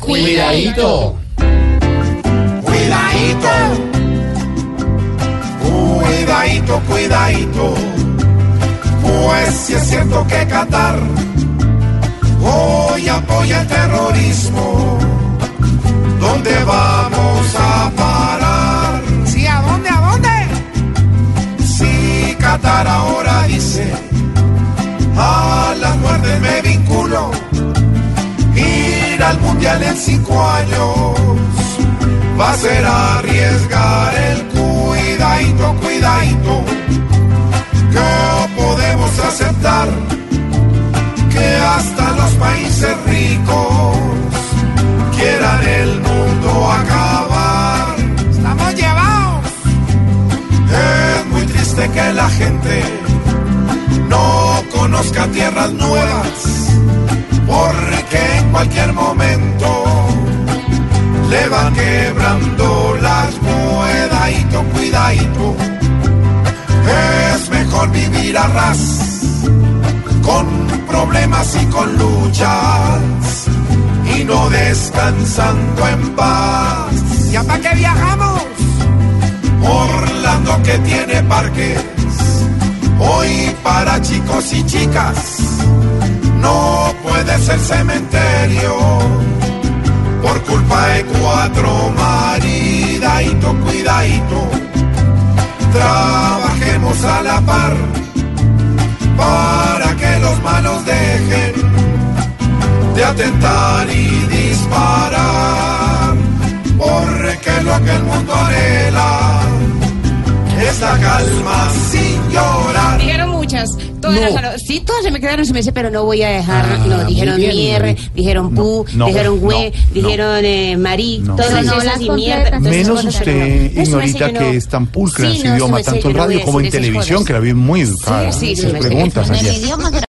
Cuidadito. Cuidadito. Cuidadito, cuidadito. Pues si es cierto que Qatar hoy apoya el terrorismo, ¿dónde vamos a parar? ¿Sí? ¿A dónde? ¿A dónde? Si Qatar ahora dice, al mundial en cinco años va a ser arriesgar el cuidadito, cuidadito, que podemos aceptar que hasta los países ricos quieran el mundo acabar. Estamos llevados. Es muy triste que la gente no conozca tierras nuevas, porque en cualquier momento le van quebrando las cuidadito, cuidadito. Es mejor vivir a ras, con problemas y con luchas, y no descansando en paz. ¿Ya para qué viajamos? Orlando que tiene parques, hoy para chicos y chicas, no puede ser cementerio, por culpa de cuatro maridadito, cuidadito, trabajemos a la par, para que los malos dejen de atentar y disparar, porque lo que el mundo anhela es la calma sin llorar. Todas No. las- sí, todas se me quedaron sin meses, pero no voy a dejar, Ah, no, dijeron bien, bien. dijeron pu, dijeron güey, dijeron eh, marí, No. todas Sí. esas y mierda. Menos usted, me ignorita, que es tan pulcra en Sí, su no, idioma, me tanto en radio como en televisión, que la vi muy Sí, claro. sí, sí, me preguntas